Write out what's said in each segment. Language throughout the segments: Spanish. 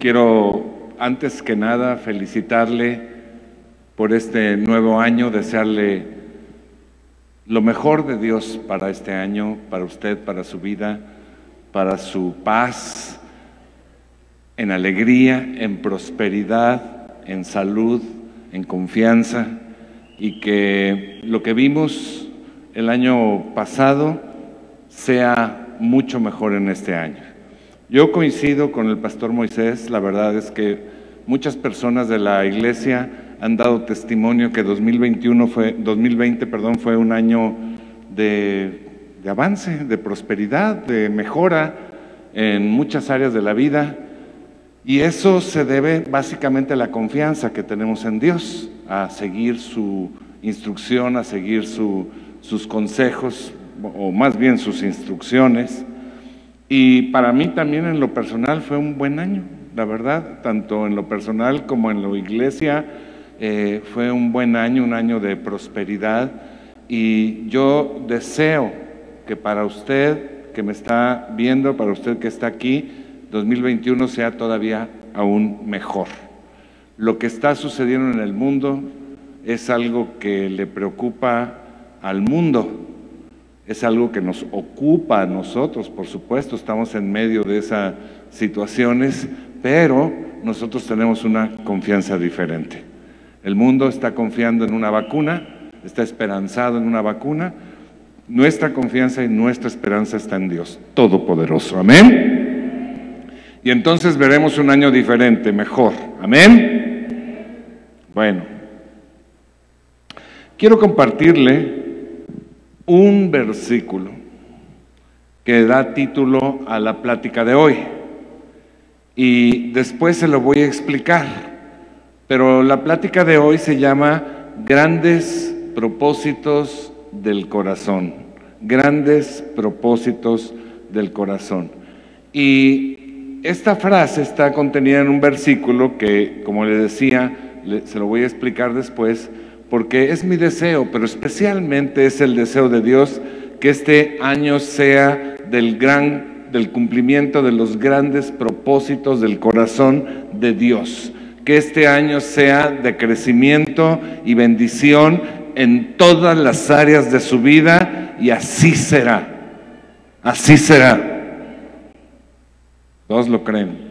quiero antes que nada felicitarle por este nuevo año, desearle lo mejor de Dios para este año, para usted, para su vida, para su paz, en alegría, en prosperidad, en salud, en confianza y que lo que vimos el año pasado sea mucho mejor en este año. Yo coincido con el pastor Moisés, la verdad es que muchas personas de la iglesia han dado testimonio que 2021 fue, 2020 perdón, fue un año de, de avance, de prosperidad, de mejora en muchas áreas de la vida. Y eso se debe básicamente a la confianza que tenemos en Dios, a seguir su instrucción, a seguir sus consejos, o más bien sus instrucciones. Y para mí también en lo personal fue un buen año, la verdad, tanto en lo personal como en la iglesia eh, fue un buen año, un año de prosperidad. Y yo deseo que para usted que me está viendo, para usted que está aquí, 2021 sea todavía aún mejor. Lo que está sucediendo en el mundo es algo que le preocupa al mundo, es algo que nos ocupa a nosotros, por supuesto, estamos en medio de esas situaciones, pero nosotros tenemos una confianza diferente. El mundo está confiando en una vacuna, está esperanzado en una vacuna. Nuestra confianza y nuestra esperanza está en Dios Todopoderoso. Amén. Y entonces veremos un año diferente, mejor. Amén. Bueno, quiero compartirle un versículo que da título a la plática de hoy. Y después se lo voy a explicar. Pero la plática de hoy se llama Grandes propósitos del corazón. Grandes propósitos del corazón. Y esta frase está contenida en un versículo que, como le decía, se lo voy a explicar después, porque es mi deseo, pero especialmente es el deseo de Dios que este año sea del gran del cumplimiento de los grandes propósitos del corazón de Dios. Que este año sea de crecimiento y bendición en todas las áreas de su vida y así será. Así será. Todos lo creen.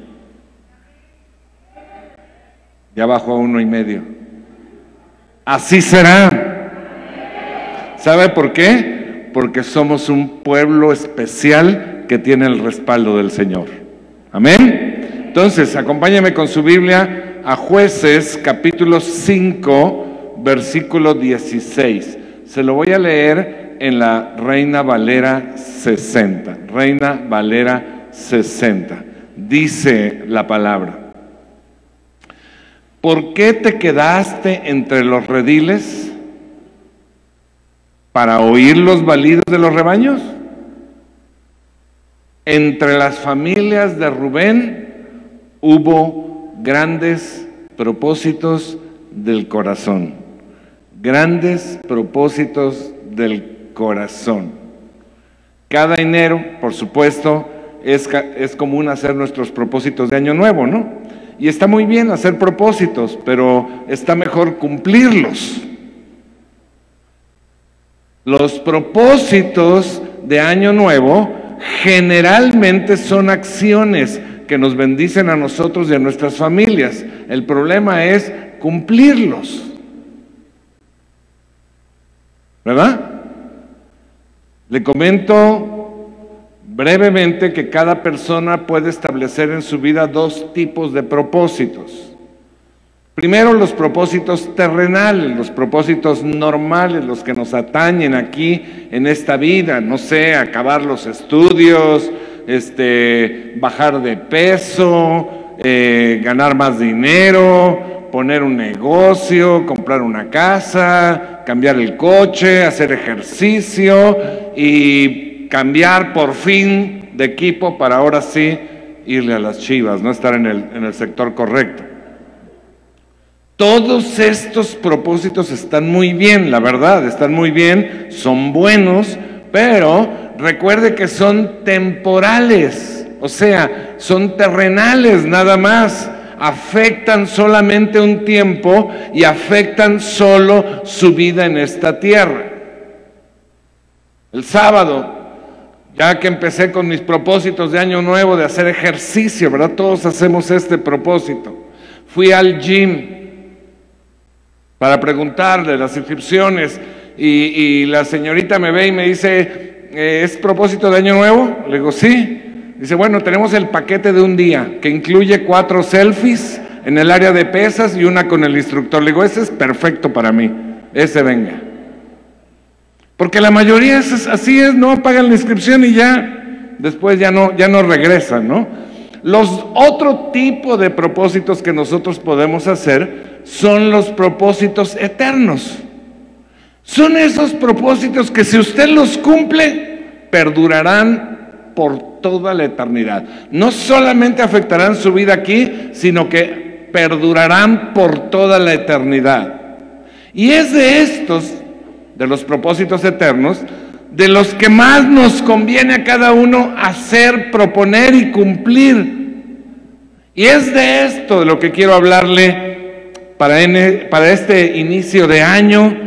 Ya bajó a uno y medio. Así será. ¿Sabe por qué? Porque somos un pueblo especial que tiene el respaldo del Señor. Amén. Entonces, acompáñame con su Biblia a jueces capítulo 5, versículo 16. Se lo voy a leer en la Reina Valera 60. Reina Valera 60 dice la palabra. ¿Por qué te quedaste entre los rediles para oír los balidos de los rebaños? Entre las familias de Rubén hubo grandes propósitos del corazón, grandes propósitos del corazón. Cada enero, por supuesto, es, es común hacer nuestros propósitos de año nuevo, ¿no? Y está muy bien hacer propósitos, pero está mejor cumplirlos. Los propósitos de año nuevo generalmente son acciones que nos bendicen a nosotros y a nuestras familias. El problema es cumplirlos. ¿Verdad? Le comento brevemente que cada persona puede establecer en su vida dos tipos de propósitos. Primero los propósitos terrenales, los propósitos normales, los que nos atañen aquí en esta vida, no sé, acabar los estudios, este, bajar de peso, eh, ganar más dinero, poner un negocio, comprar una casa, cambiar el coche, hacer ejercicio y cambiar por fin de equipo para ahora sí irle a las chivas, no estar en el, en el sector correcto. Todos estos propósitos están muy bien, la verdad, están muy bien, son buenos, pero recuerde que son temporales. O sea, son terrenales nada más. Afectan solamente un tiempo y afectan solo su vida en esta tierra. El sábado, ya que empecé con mis propósitos de año nuevo de hacer ejercicio, ¿verdad? Todos hacemos este propósito. Fui al gym para preguntarle las inscripciones y, la señorita me ve y me dice, eh, ¿es propósito de año nuevo? Le digo, sí. Dice, bueno, tenemos el paquete de un día que incluye cuatro selfies en el área de pesas y una con el instructor. Le digo, ese es perfecto para mí, ese venga. Porque la mayoría es, así es, no pagan la inscripción y ya, después ya no, ya no regresan, ¿no? Los otro tipo de propósitos que nosotros podemos hacer son los propósitos eternos. Son esos propósitos que si usted los cumple, perdurarán por toda la eternidad. No solamente afectarán su vida aquí, sino que perdurarán por toda la eternidad. Y es de estos de los propósitos eternos, de los que más nos conviene a cada uno hacer, proponer y cumplir. Y es de esto de lo que quiero hablarle para, para este inicio de año,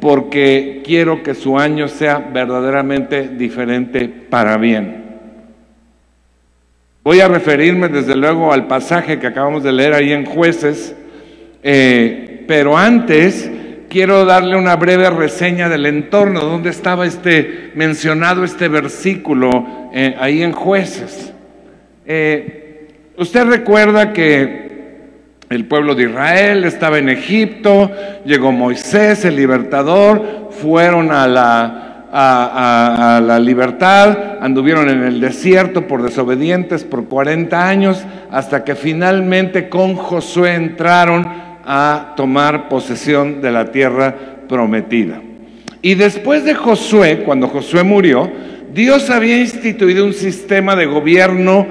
porque quiero que su año sea verdaderamente diferente para bien. Voy a referirme desde luego al pasaje que acabamos de leer ahí en jueces, eh, pero antes quiero darle una breve reseña del entorno, donde estaba este mencionado este versículo eh, ahí en jueces. Eh, usted recuerda que el pueblo de Israel estaba en Egipto, llegó Moisés, el libertador, fueron a la, a, la libertad, anduvieron en el desierto por desobedientes por 40 años, hasta que finalmente con Josué entraron a tomar posesión de la tierra prometida. Y después de Josué, cuando Josué murió, Dios había instituido un sistema de gobierno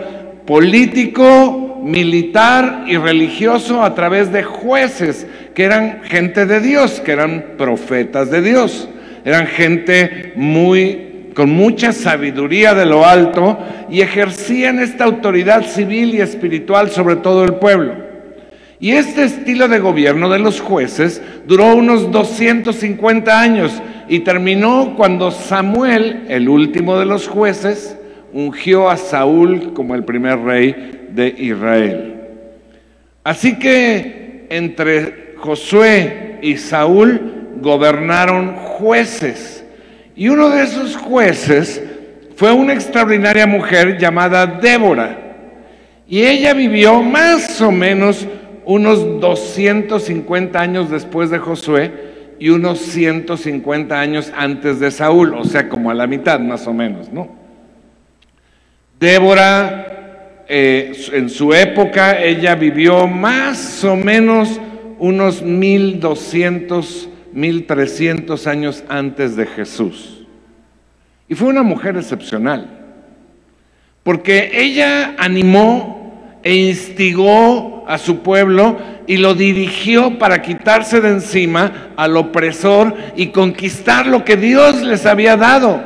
político, militar y religioso a través de jueces, que eran gente de Dios, que eran profetas de Dios, eran gente muy con mucha sabiduría de lo alto y ejercían esta autoridad civil y espiritual sobre todo el pueblo. Y este estilo de gobierno de los jueces duró unos 250 años y terminó cuando Samuel, el último de los jueces, ungió a Saúl como el primer rey de Israel. Así que entre Josué y Saúl gobernaron jueces. Y uno de esos jueces fue una extraordinaria mujer llamada Débora. Y ella vivió más o menos unos 250 años después de Josué y unos 150 años antes de Saúl, o sea, como a la mitad más o menos, ¿no? Débora, eh, en su época, ella vivió más o menos unos 1200, 1300 años antes de Jesús. Y fue una mujer excepcional, porque ella animó e instigó a su pueblo y lo dirigió para quitarse de encima al opresor y conquistar lo que Dios les había dado.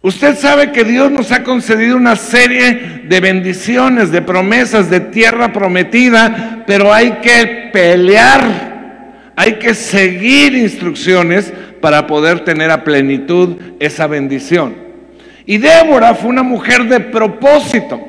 Usted sabe que Dios nos ha concedido una serie de bendiciones, de promesas, de tierra prometida, pero hay que pelear, hay que seguir instrucciones para poder tener a plenitud esa bendición. Y Débora fue una mujer de propósito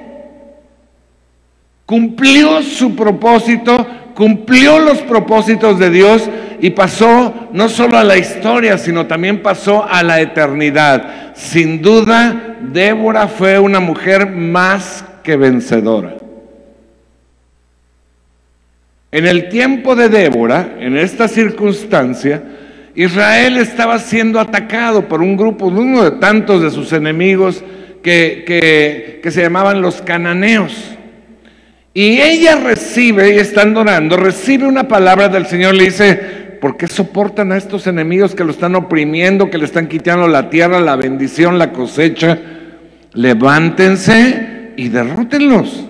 cumplió su propósito, cumplió los propósitos de Dios y pasó no solo a la historia, sino también pasó a la eternidad. Sin duda, Débora fue una mujer más que vencedora. En el tiempo de Débora, en esta circunstancia, Israel estaba siendo atacado por un grupo, uno de tantos de sus enemigos que, que se llamaban los cananeos. Y ella recibe, y estando orando, recibe una palabra del Señor, le dice, ¿por qué soportan a estos enemigos que lo están oprimiendo, que le están quitando la tierra, la bendición, la cosecha? Levántense y derrótenlos.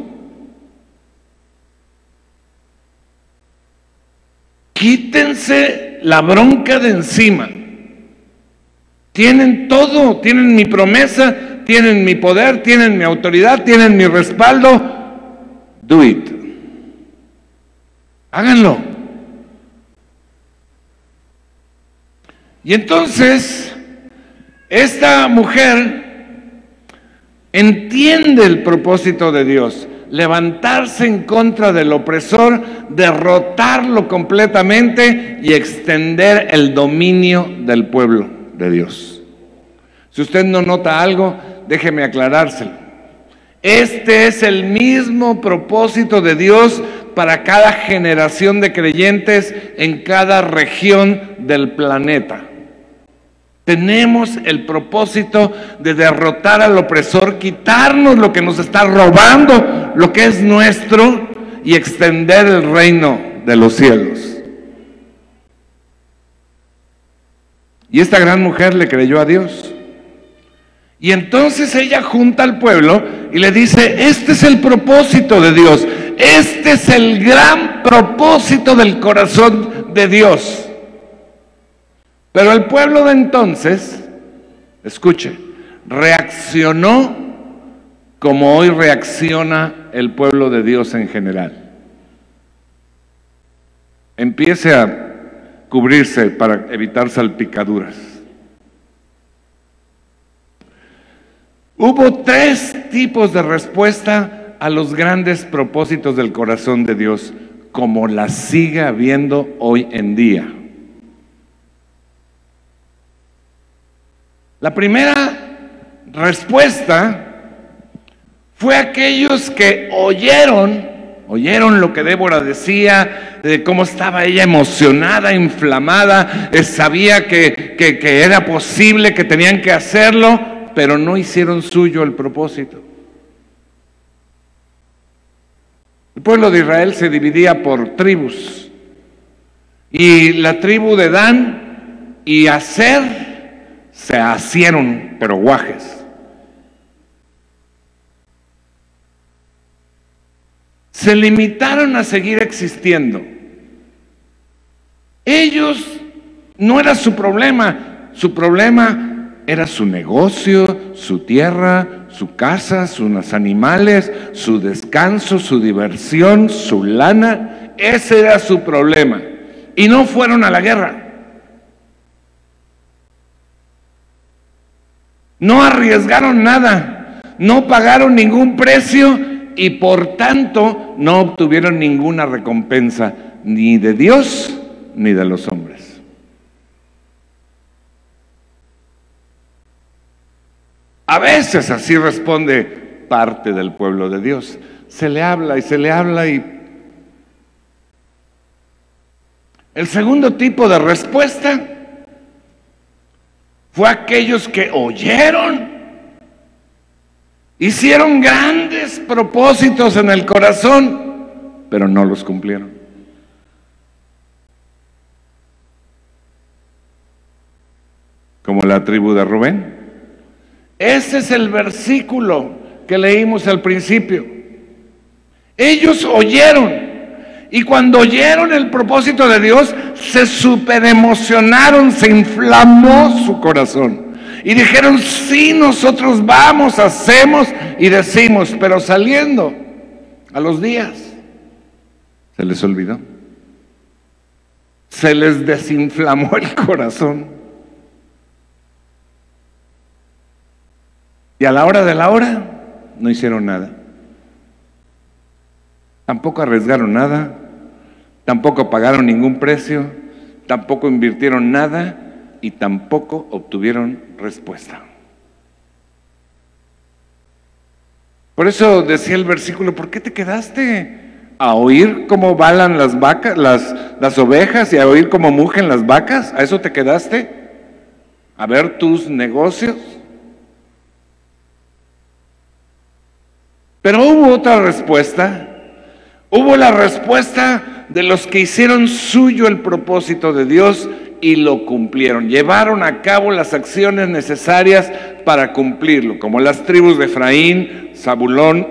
Quítense la bronca de encima. Tienen todo, tienen mi promesa, tienen mi poder, tienen mi autoridad, tienen mi respaldo. Do it. Háganlo. Y entonces, esta mujer entiende el propósito de Dios, levantarse en contra del opresor, derrotarlo completamente y extender el dominio del pueblo de Dios. Si usted no nota algo, déjeme aclarárselo. Este es el mismo propósito de Dios para cada generación de creyentes en cada región del planeta. Tenemos el propósito de derrotar al opresor, quitarnos lo que nos está robando, lo que es nuestro, y extender el reino de los cielos. Y esta gran mujer le creyó a Dios. Y entonces ella junta al pueblo y le dice, este es el propósito de Dios, este es el gran propósito del corazón de Dios. Pero el pueblo de entonces, escuche, reaccionó como hoy reacciona el pueblo de Dios en general. Empiece a cubrirse para evitar salpicaduras. Hubo tres tipos de respuesta a los grandes propósitos del corazón de Dios, como la sigue habiendo hoy en día. La primera respuesta fue aquellos que oyeron, oyeron lo que Débora decía, de cómo estaba ella emocionada, inflamada, eh, sabía que era posible, que tenían que hacerlo, pero no hicieron suyo el propósito. El pueblo de Israel se dividía por tribus. Y la tribu de Dan y Aser se hicieron, pero guajes. Se limitaron a seguir existiendo. Ellos no era su problema, su problema era su negocio, su tierra, su casa, sus animales, su descanso, su diversión, su lana. Ese era su problema. Y no fueron a la guerra. No arriesgaron nada, no pagaron ningún precio y por tanto no obtuvieron ninguna recompensa ni de Dios ni de los hombres. A veces así responde parte del pueblo de Dios. Se le habla y se le habla y... El segundo tipo de respuesta fue aquellos que oyeron, hicieron grandes propósitos en el corazón, pero no los cumplieron. Como la tribu de Rubén. Ese es el versículo que leímos al principio. Ellos oyeron, y cuando oyeron el propósito de Dios, se super emocionaron, se inflamó su corazón. Y dijeron, sí, nosotros vamos, hacemos y decimos, pero saliendo a los días, se les olvidó. Se les desinflamó el corazón. Y a la hora de la hora, no hicieron nada. Tampoco arriesgaron nada, tampoco pagaron ningún precio, tampoco invirtieron nada y tampoco obtuvieron respuesta. Por eso decía el versículo, ¿por qué te quedaste a oír cómo balan las vacas, las, las ovejas y a oír cómo mugen las vacas? ¿A eso te quedaste? ¿A ver tus negocios? Pero hubo otra respuesta. Hubo la respuesta de los que hicieron suyo el propósito de Dios y lo cumplieron. Llevaron a cabo las acciones necesarias para cumplirlo, como las tribus de Efraín, Zabulón,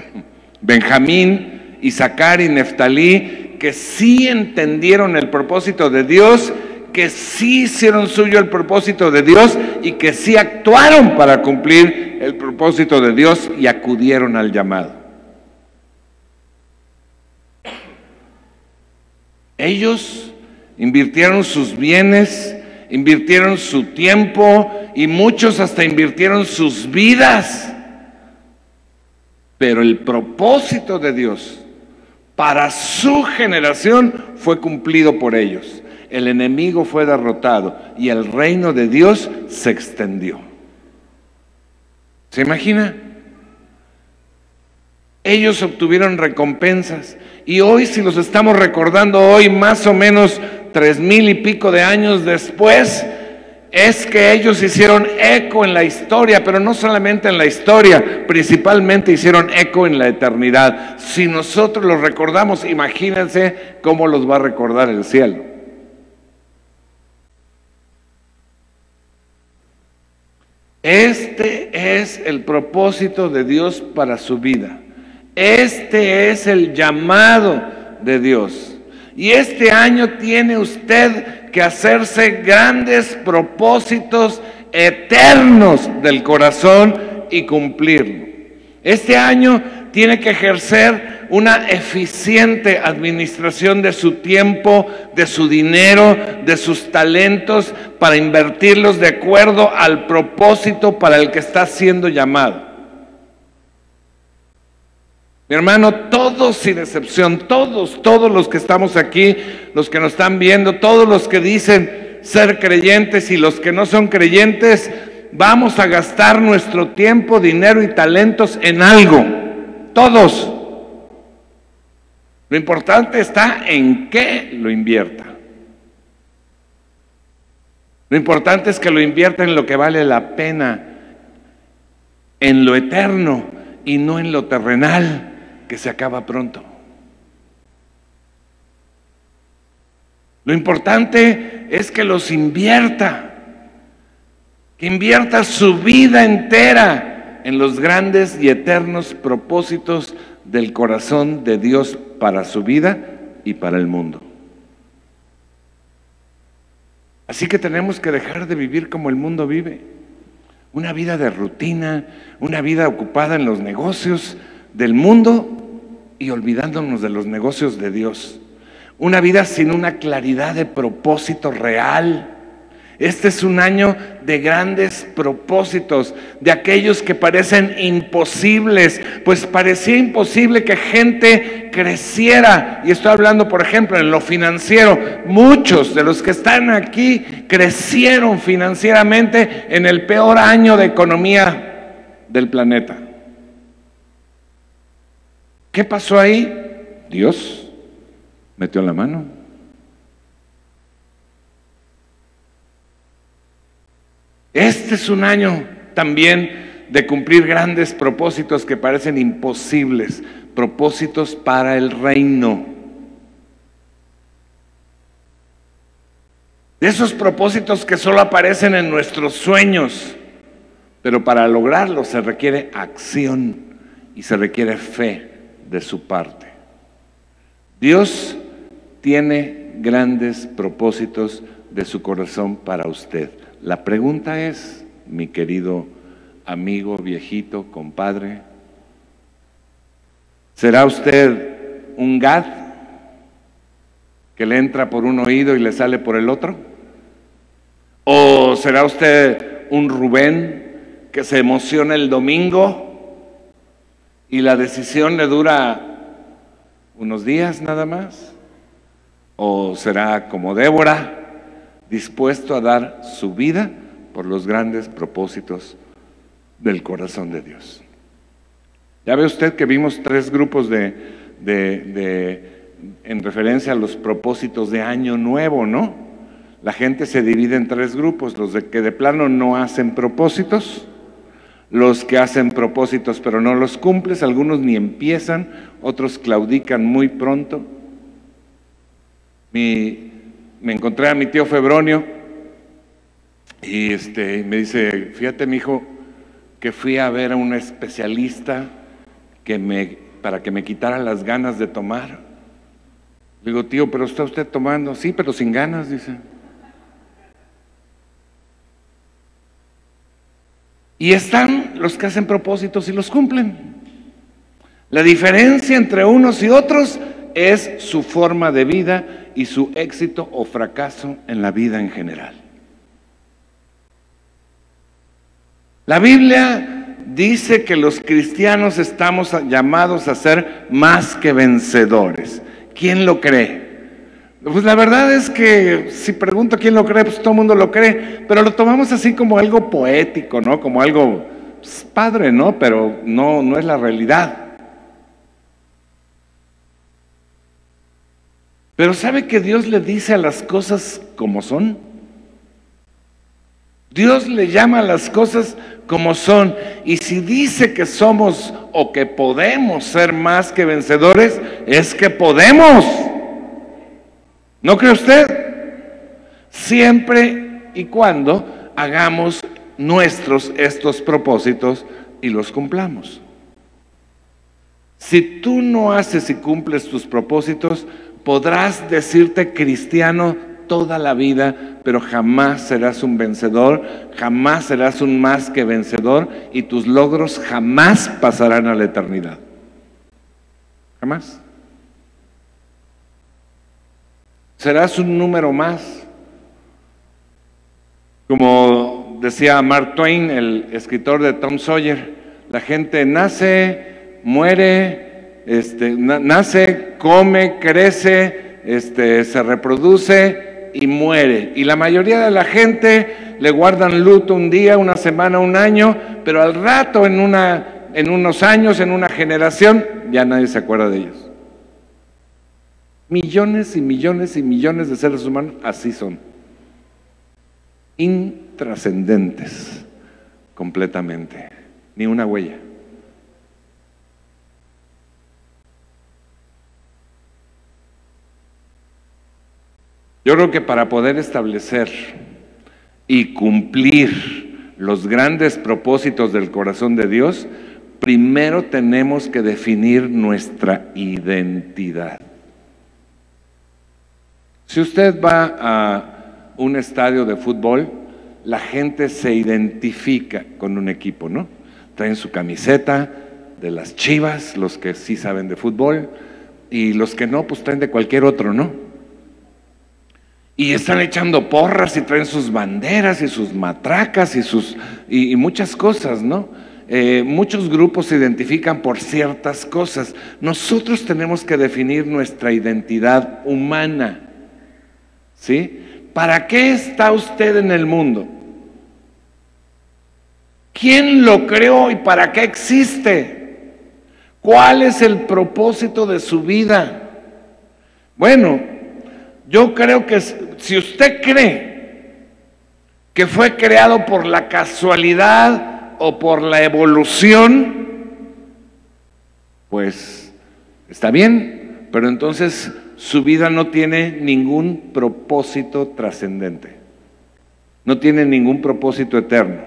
Benjamín, Isaacar y Neftalí, que sí entendieron el propósito de Dios, que sí hicieron suyo el propósito de Dios y que sí actuaron para cumplir el propósito de Dios y acudieron al llamado. Ellos invirtieron sus bienes, invirtieron su tiempo y muchos hasta invirtieron sus vidas. Pero el propósito de Dios para su generación fue cumplido por ellos. El enemigo fue derrotado y el reino de Dios se extendió. ¿Se imagina? Ellos obtuvieron recompensas y hoy si los estamos recordando hoy más o menos tres mil y pico de años después, es que ellos hicieron eco en la historia, pero no solamente en la historia, principalmente hicieron eco en la eternidad. Si nosotros los recordamos, imagínense cómo los va a recordar el cielo. Este es el propósito de Dios para su vida. Este es el llamado de Dios. Y este año tiene usted que hacerse grandes propósitos eternos del corazón y cumplirlo. Este año tiene que ejercer una eficiente administración de su tiempo, de su dinero, de sus talentos, para invertirlos de acuerdo al propósito para el que está siendo llamado. Mi hermano, todos sin excepción, todos, todos los que estamos aquí, los que nos están viendo, todos los que dicen ser creyentes y los que no son creyentes, vamos a gastar nuestro tiempo, dinero y talentos en algo. Todos. Lo importante está en qué lo invierta. Lo importante es que lo invierta en lo que vale la pena, en lo eterno y no en lo terrenal que se acaba pronto. Lo importante es que los invierta, que invierta su vida entera en los grandes y eternos propósitos del corazón de Dios para su vida y para el mundo. Así que tenemos que dejar de vivir como el mundo vive. Una vida de rutina, una vida ocupada en los negocios del mundo y olvidándonos de los negocios de Dios. Una vida sin una claridad de propósito real. Este es un año de grandes propósitos, de aquellos que parecen imposibles, pues parecía imposible que gente creciera. Y estoy hablando, por ejemplo, en lo financiero. Muchos de los que están aquí crecieron financieramente en el peor año de economía del planeta. ¿Qué pasó ahí? Dios metió la mano. Este es un año también de cumplir grandes propósitos que parecen imposibles, propósitos para el reino. De esos propósitos que solo aparecen en nuestros sueños, pero para lograrlos se requiere acción y se requiere fe de su parte. Dios tiene grandes propósitos de su corazón para usted. La pregunta es, mi querido amigo, viejito, compadre, ¿será usted un Gad que le entra por un oído y le sale por el otro? ¿O será usted un Rubén que se emociona el domingo y la decisión le dura unos días nada más? ¿O será como Débora, dispuesto a dar su vida por los grandes propósitos del corazón de Dios? Ya ve usted que vimos tres grupos de, en referencia a los propósitos de año nuevo, ¿no? La gente se divide en tres grupos, los de que de plano no hacen propósitos, los que hacen propósitos pero no los cumples, algunos ni empiezan, otros claudican muy pronto me encontré a mi tío Febronio y este, me dice, fíjate mi hijo, que fui a ver a un especialista que me, para que me quitara las ganas de tomar. Le digo, tío, pero está usted tomando. Sí, pero sin ganas, dice. Y están los que hacen propósitos y los cumplen. La diferencia entre unos y otros es su forma de vida y su éxito o fracaso en la vida en general. La Biblia dice que los cristianos estamos llamados a ser más que vencedores. ¿Quién lo cree? Pues la verdad es que si pregunto quién lo cree, pues todo el mundo lo cree, pero lo tomamos así como algo poético, ¿no? Como algo pues, padre, ¿no? Pero no, no es la realidad. Pero ¿sabe que Dios le dice a las cosas como son? Dios le llama a las cosas como son. Y si dice que somos o que podemos ser más que vencedores, es que podemos. ¿No cree usted? Siempre y cuando hagamos nuestros estos propósitos y los cumplamos. Si tú no haces y cumples tus propósitos, podrás decirte cristiano toda la vida, pero jamás serás un vencedor, jamás serás un más que vencedor y tus logros jamás pasarán a la eternidad. Jamás. serás un número más. Como decía Mark Twain, el escritor de Tom Sawyer, la gente nace, muere, este, nace, come, crece, este, se reproduce y muere. Y la mayoría de la gente le guardan luto un día, una semana, un año, pero al rato, en, una, en unos años, en una generación, ya nadie se acuerda de ellos. Millones y millones y millones de seres humanos así son. Intrascendentes completamente. Ni una huella. Yo creo que para poder establecer y cumplir los grandes propósitos del corazón de Dios, primero tenemos que definir nuestra identidad. Si usted va a un estadio de fútbol, la gente se identifica con un equipo, ¿no? Traen su camiseta de las chivas, los que sí saben de fútbol, y los que no, pues traen de cualquier otro, ¿no? Y están echando porras y traen sus banderas y sus matracas y, sus, y, muchas cosas, ¿no? Eh, muchos grupos se identifican por ciertas cosas. Nosotros tenemos que definir nuestra identidad humana. ¿Sí? ¿Para qué está usted en el mundo? ¿Quién lo creó y para qué existe? ¿Cuál es el propósito de su vida? Bueno, yo creo que si usted cree que fue creado por la casualidad o por la evolución, pues está bien, pero entonces su vida no tiene ningún propósito trascendente, no tiene ningún propósito eterno.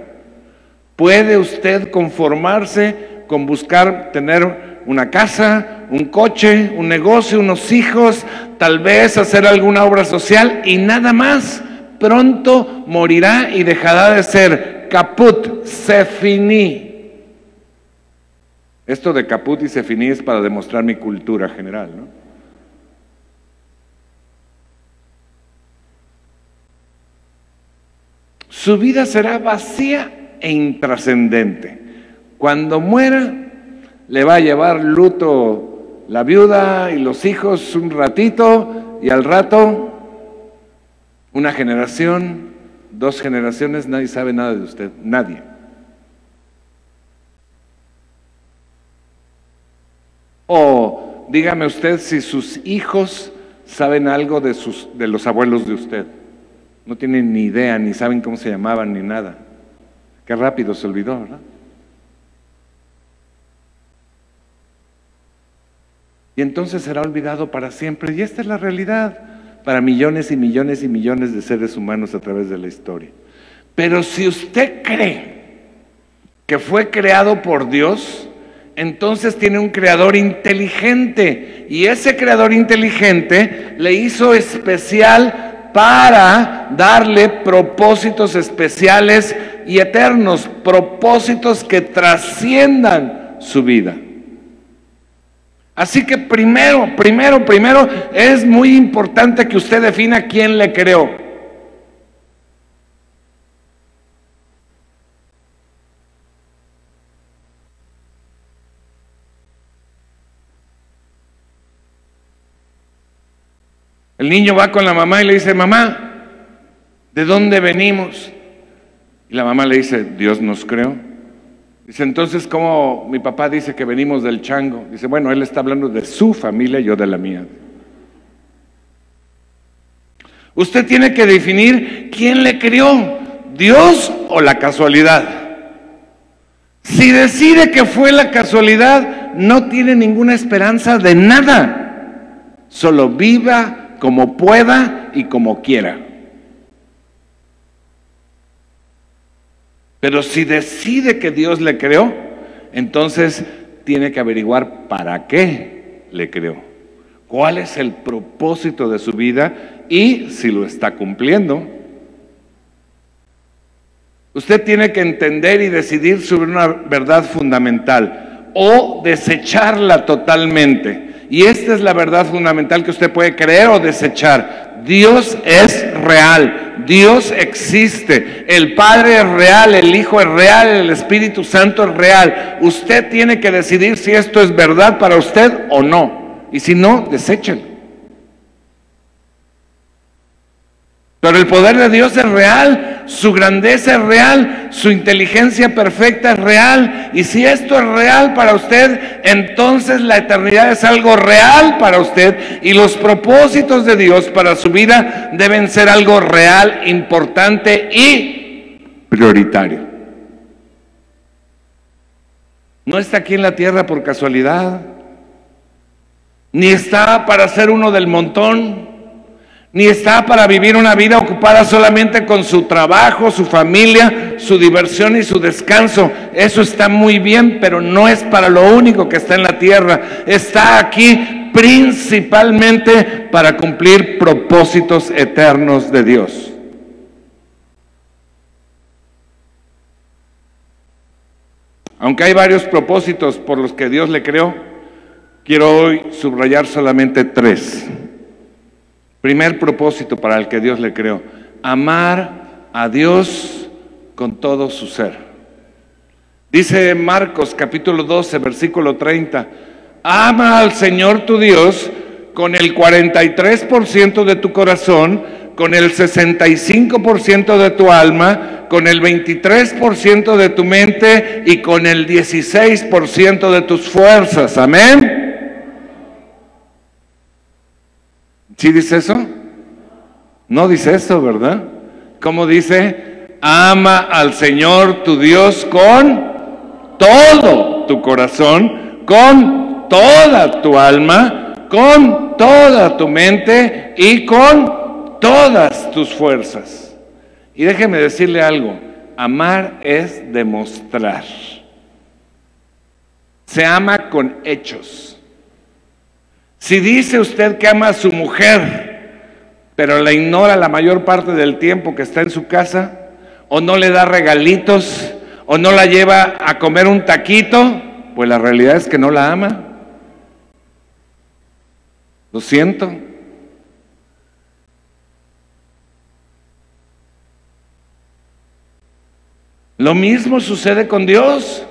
¿Puede usted conformarse con buscar tener una casa, un coche, un negocio, unos hijos, tal vez hacer alguna obra social y nada más? Pronto morirá y dejará de ser caput, se finí. Esto de caput y se finí es para demostrar mi cultura general, ¿no? su vida será vacía e intrascendente. Cuando muera, le va a llevar luto la viuda y los hijos un ratito y al rato, una generación, dos generaciones, nadie sabe nada de usted, nadie. O dígame usted si sus hijos saben algo de, sus, de los abuelos de usted. No tienen ni idea, ni saben cómo se llamaban, ni nada. Qué rápido se olvidó, ¿verdad? Y entonces será olvidado para siempre. Y esta es la realidad para millones y millones y millones de seres humanos a través de la historia. Pero si usted cree que fue creado por Dios, entonces tiene un creador inteligente. Y ese creador inteligente le hizo especial para darle propósitos especiales y eternos, propósitos que trasciendan su vida. Así que primero, primero, primero es muy importante que usted defina quién le creó. El niño va con la mamá y le dice, mamá, ¿de dónde venimos? Y la mamá le dice, Dios nos creó. Dice, entonces, ¿cómo mi papá dice que venimos del chango? Dice, bueno, él está hablando de su familia yo de la mía. Usted tiene que definir quién le crió, Dios o la casualidad. Si decide que fue la casualidad, no tiene ninguna esperanza de nada. Solo viva como pueda y como quiera. Pero si decide que Dios le creó, entonces tiene que averiguar para qué le creó, cuál es el propósito de su vida y si lo está cumpliendo. Usted tiene que entender y decidir sobre una verdad fundamental o desecharla totalmente. Y esta es la verdad fundamental que usted puede creer o desechar. Dios es real, Dios existe, el Padre es real, el Hijo es real, el Espíritu Santo es real. Usted tiene que decidir si esto es verdad para usted o no. Y si no, deséchelo. Pero el poder de Dios es real, su grandeza es real, su inteligencia perfecta es real. Y si esto es real para usted, entonces la eternidad es algo real para usted y los propósitos de Dios para su vida deben ser algo real, importante y prioritario. No está aquí en la tierra por casualidad, ni está para ser uno del montón ni está para vivir una vida ocupada solamente con su trabajo, su familia, su diversión y su descanso. Eso está muy bien, pero no es para lo único que está en la tierra. Está aquí principalmente para cumplir propósitos eternos de Dios. Aunque hay varios propósitos por los que Dios le creó, quiero hoy subrayar solamente tres. Primer propósito para el que Dios le creó, amar a Dios con todo su ser. Dice Marcos capítulo 12, versículo 30, ama al Señor tu Dios con el 43% de tu corazón, con el 65% de tu alma, con el 23% de tu mente y con el 16% de tus fuerzas. Amén. ¿Sí dice eso? No dice eso, ¿verdad? ¿Cómo dice? Ama al Señor tu Dios con todo tu corazón, con toda tu alma, con toda tu mente y con todas tus fuerzas. Y déjeme decirle algo, amar es demostrar. Se ama con hechos. Si dice usted que ama a su mujer, pero la ignora la mayor parte del tiempo que está en su casa, o no le da regalitos, o no la lleva a comer un taquito, pues la realidad es que no la ama. Lo siento. Lo mismo sucede con Dios.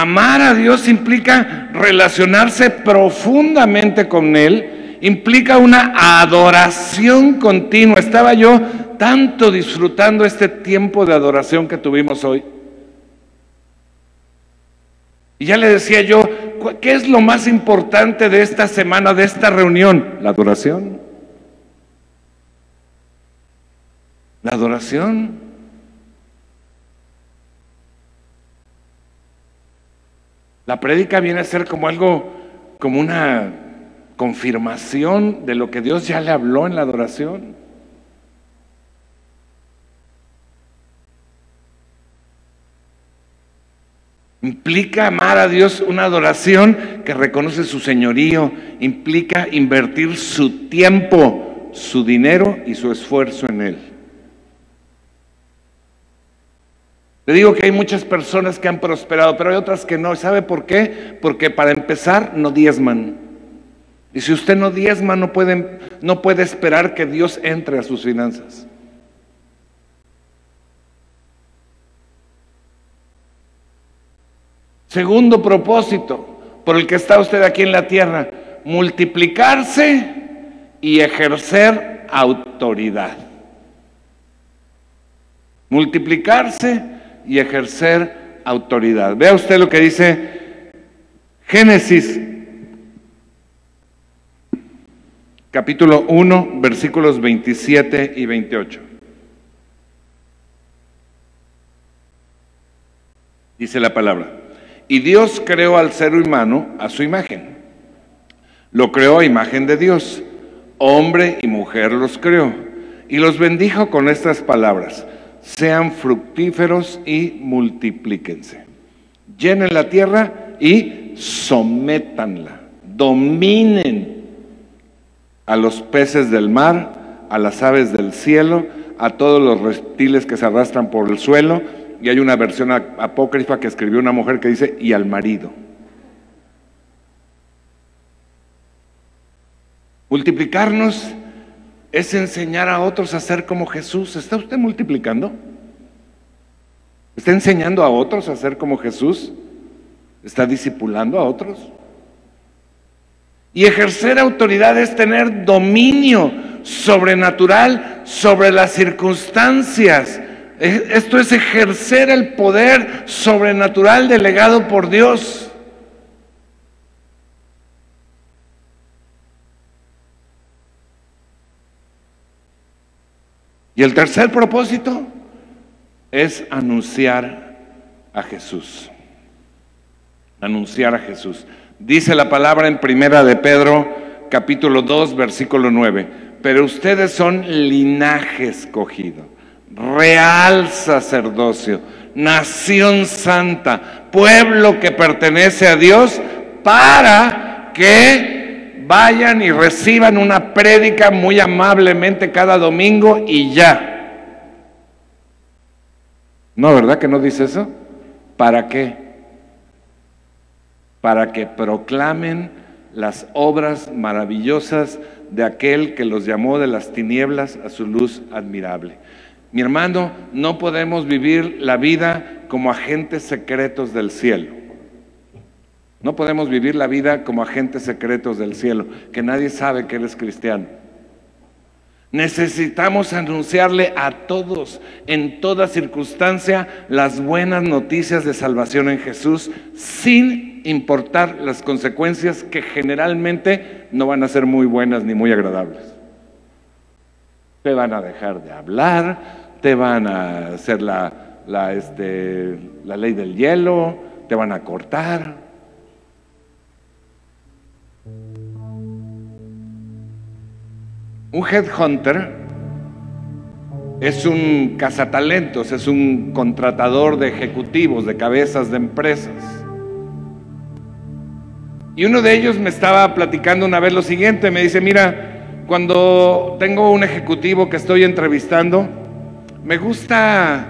Amar a Dios implica relacionarse profundamente con Él, implica una adoración continua. Estaba yo tanto disfrutando este tiempo de adoración que tuvimos hoy. Y ya le decía yo, ¿qué es lo más importante de esta semana, de esta reunión? La adoración. La adoración. La prédica viene a ser como algo, como una confirmación de lo que Dios ya le habló en la adoración. Implica amar a Dios una adoración que reconoce su señorío, implica invertir su tiempo su dinero y su esfuerzo en él. Le digo que hay muchas personas que han prosperado, pero hay otras que no. ¿Sabe por qué? Porque para empezar no diezman. Y si usted no diezma, no puede, no puede esperar que Dios entre a sus finanzas. Segundo propósito por el que está usted aquí en la tierra, multiplicarse y ejercer autoridad. Multiplicarse y ejercer autoridad. Vea usted lo que dice Génesis capítulo 1, versículos 27 y 28. Dice la palabra. Y Dios creó al ser humano a su imagen. Lo creó a imagen de Dios. Hombre y mujer los creó. Y los bendijo con estas palabras. Sean fructíferos y multiplíquense. Llenen la tierra y sométanla. Dominen a los peces del mar, a las aves del cielo, a todos los reptiles que se arrastran por el suelo y hay una versión apócrifa que escribió una mujer que dice, y al marido. Multiplicarnos es enseñar a otros a ser como Jesús. ¿Está usted multiplicando? ¿Está enseñando a otros a ser como Jesús? ¿Está discipulando a otros? Y ejercer autoridad es tener dominio sobrenatural sobre las circunstancias esto es ejercer el poder sobrenatural delegado por Dios. Y el tercer propósito es anunciar a Jesús. Anunciar a Jesús. Dice la palabra en Primera de Pedro, capítulo 2, versículo 9. Pero ustedes son linaje escogido real sacerdocio, nación santa, pueblo que pertenece a Dios, para que vayan y reciban una prédica muy amablemente cada domingo y ya. No, ¿verdad que no dice eso? ¿Para qué? Para que proclamen las obras maravillosas de aquel que los llamó de las tinieblas a su luz admirable. Mi hermano, no podemos vivir la vida como agentes secretos del cielo. No podemos vivir la vida como agentes secretos del cielo, que nadie sabe que eres cristiano. Necesitamos anunciarle a todos, en toda circunstancia, las buenas noticias de salvación en Jesús, sin importar las consecuencias que generalmente no van a ser muy buenas ni muy agradables. Te van a dejar de hablar, te van a hacer la, la, este, la ley del hielo, te van a cortar. Un headhunter es un cazatalentos, es un contratador de ejecutivos, de cabezas de empresas. Y uno de ellos me estaba platicando una vez lo siguiente, me dice, mira, cuando tengo un ejecutivo que estoy entrevistando, me gusta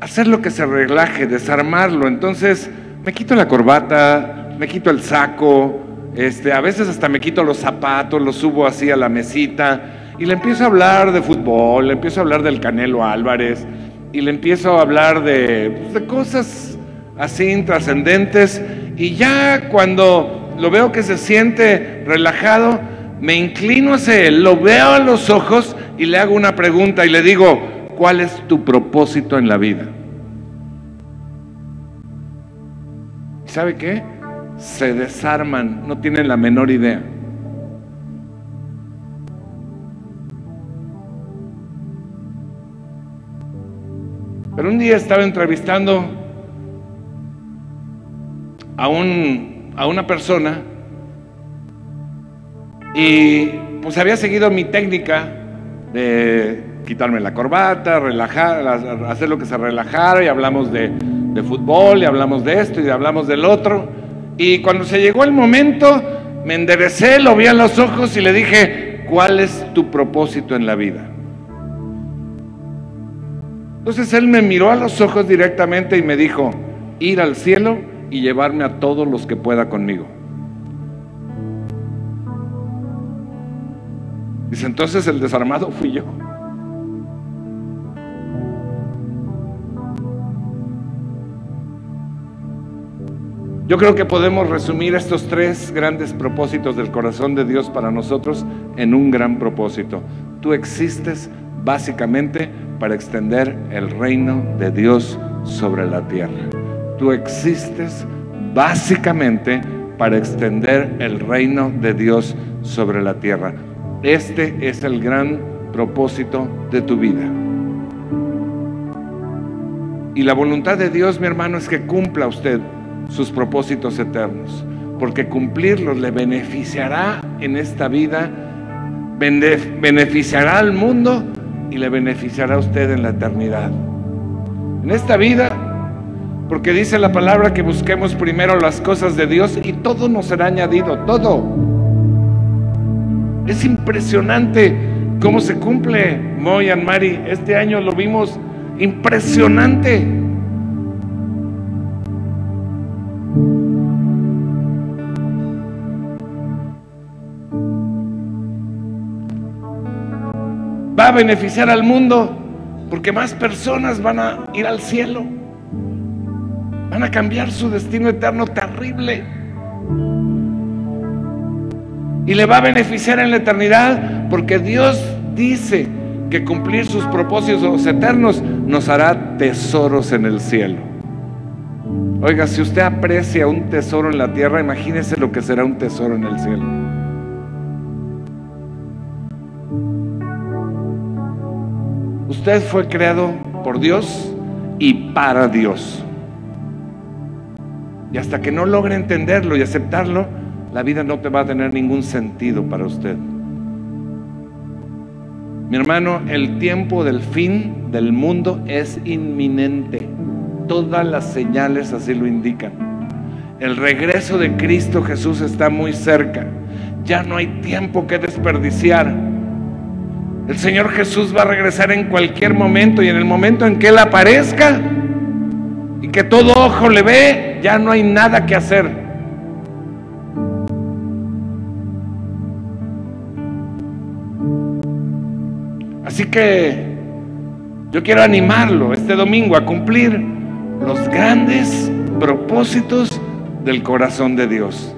hacer lo que se relaje, desarmarlo. Entonces, me quito la corbata, me quito el saco, este, a veces hasta me quito los zapatos, los subo así a la mesita y le empiezo a hablar de fútbol, le empiezo a hablar del Canelo Álvarez y le empiezo a hablar de, pues, de cosas así intrascendentes y ya cuando lo veo que se siente relajado, me inclino hacia él, lo veo a los ojos y le hago una pregunta y le digo, ¿cuál es tu propósito en la vida? ¿Sabe qué? Se desarman, no tienen la menor idea. Pero un día estaba entrevistando a, un, a una persona y pues había seguido mi técnica de quitarme la corbata, relajar, hacer lo que se relajara y hablamos de, de fútbol y hablamos de esto y hablamos del otro. Y cuando se llegó el momento, me enderecé, lo vi a los ojos y le dije, cuál es tu propósito en la vida. Entonces él me miró a los ojos directamente y me dijo, ir al cielo y llevarme a todos los que pueda conmigo. Dice, entonces el desarmado fui yo. Yo creo que podemos resumir estos tres grandes propósitos del corazón de Dios para nosotros en un gran propósito. Tú existes básicamente para extender el reino de Dios sobre la tierra. Tú existes básicamente para extender el reino de Dios sobre la tierra. Este es el gran propósito de tu vida. Y la voluntad de Dios, mi hermano, es que cumpla usted sus propósitos eternos, porque cumplirlos le beneficiará en esta vida, beneficiará al mundo y le beneficiará a usted en la eternidad. En esta vida, porque dice la palabra que busquemos primero las cosas de Dios y todo nos será añadido, todo. Es impresionante cómo se cumple Moy and Mari. Este año lo vimos impresionante. Beneficiar al mundo porque más personas van a ir al cielo. Van a cambiar su destino eterno terrible. Y le va a beneficiar en la eternidad porque Dios dice que cumplir sus propósitos eternos nos hará tesoros en el cielo. Oiga, si usted aprecia un tesoro en la tierra, imagínese lo que será un tesoro en el cielo. Usted fue creado por Dios y para Dios. Y hasta que no logre entenderlo y aceptarlo, la vida no te va a tener ningún sentido para usted. Mi hermano, el tiempo del fin del mundo es inminente. Todas las señales así lo indican. El regreso de Cristo Jesús está muy cerca. Ya no hay tiempo que desperdiciar. El Señor Jesús va a regresar en cualquier momento y en el momento en que Él aparezca y que todo ojo le ve, ya no hay nada que hacer. Así que yo quiero animarlo este domingo a cumplir los grandes propósitos del corazón de Dios.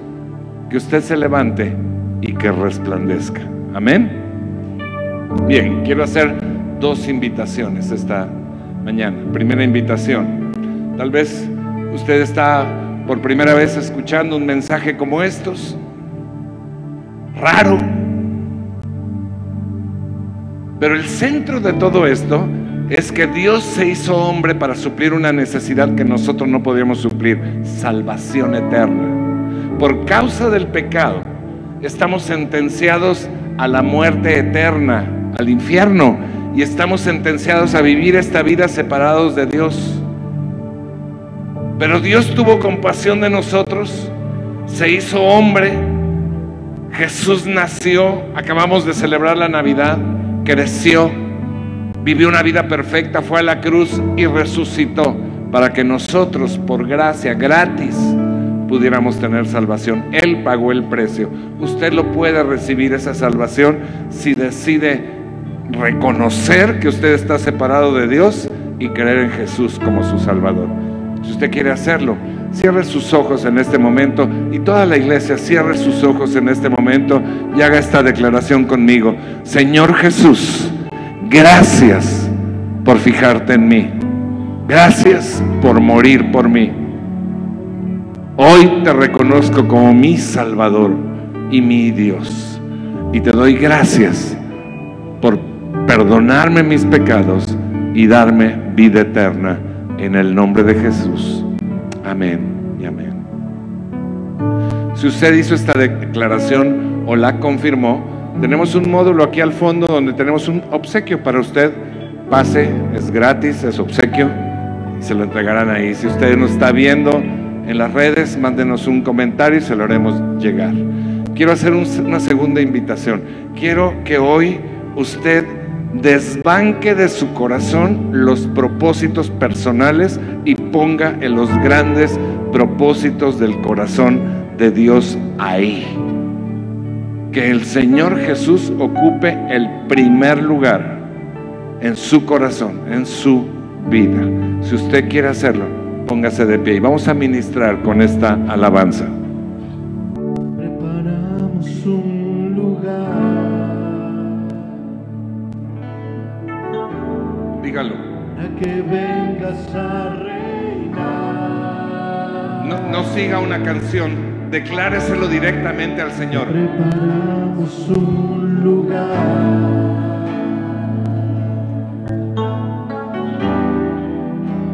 Que usted se levante y que resplandezca. Amén. Bien, quiero hacer dos invitaciones esta mañana. Primera invitación, tal vez usted está por primera vez escuchando un mensaje como estos, raro, pero el centro de todo esto es que Dios se hizo hombre para suplir una necesidad que nosotros no podíamos suplir, salvación eterna. Por causa del pecado, estamos sentenciados a la muerte eterna al infierno y estamos sentenciados a vivir esta vida separados de Dios. Pero Dios tuvo compasión de nosotros, se hizo hombre, Jesús nació, acabamos de celebrar la Navidad, creció, vivió una vida perfecta, fue a la cruz y resucitó para que nosotros por gracia gratis pudiéramos tener salvación. Él pagó el precio. Usted lo puede recibir esa salvación si decide reconocer que usted está separado de Dios y creer en Jesús como su Salvador. Si usted quiere hacerlo, cierre sus ojos en este momento y toda la iglesia cierre sus ojos en este momento y haga esta declaración conmigo. Señor Jesús, gracias por fijarte en mí. Gracias por morir por mí. Hoy te reconozco como mi Salvador y mi Dios. Y te doy gracias por perdonarme mis pecados y darme vida eterna en el nombre de Jesús. Amén y amén. Si usted hizo esta declaración o la confirmó, tenemos un módulo aquí al fondo donde tenemos un obsequio para usted. Pase, es gratis, es obsequio, se lo entregarán ahí. Si usted nos está viendo en las redes, mándenos un comentario y se lo haremos llegar. quiero hacer una segunda invitación. Quiero que hoy usted desbanque de su corazón los propósitos personales y ponga en los grandes propósitos del corazón de Dios ahí. Que el Señor Jesús ocupe el primer lugar en su corazón, en su vida. Si usted quiere hacerlo, póngase de pie y vamos a ministrar con esta alabanza. Preparamos un Dígalo. Que vengas a reinar. No, no siga una canción, decláreselo directamente al Señor. Preparamos un lugar.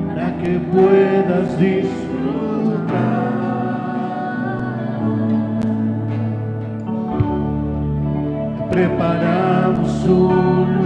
Para que puedas disfrutar. Preparamos un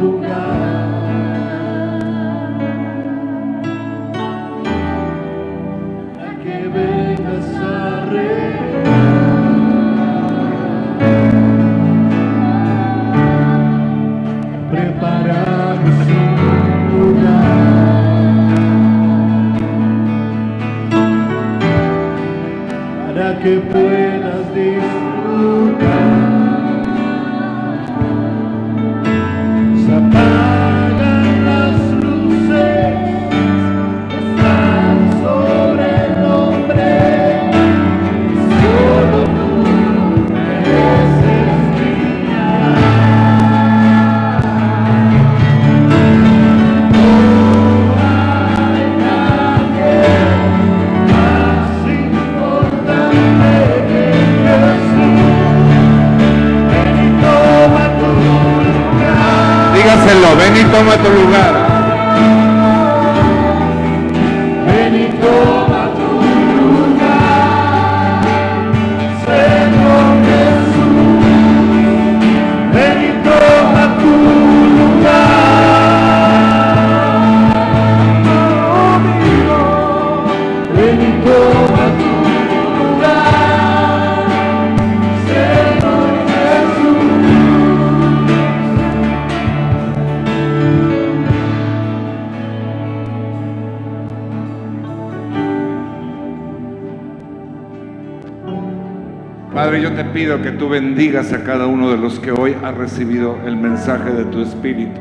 Padre, yo te pido que tú bendigas a cada uno de los que hoy ha recibido el mensaje de tu Espíritu.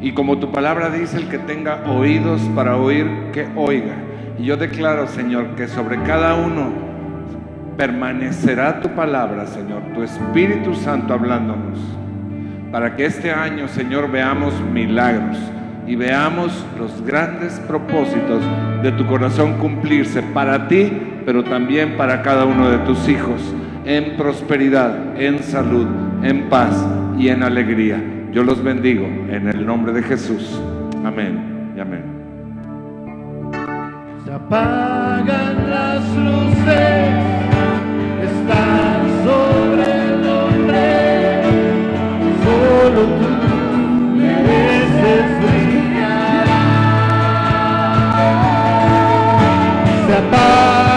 Y como tu palabra dice, el que tenga oídos para oír, que oiga. Y yo declaro, Señor, que sobre cada uno permanecerá tu palabra, Señor, tu Espíritu Santo hablándonos. Para que este año, Señor, veamos milagros y veamos los grandes propósitos de tu corazón cumplirse para ti, pero también para cada uno de tus hijos, en prosperidad, en salud, en paz y en alegría. Yo los bendigo en el nombre de Jesús. Amén y amén. Se apagan las luces, están sobre el hombre, solo tú mereces brillar. Se apagan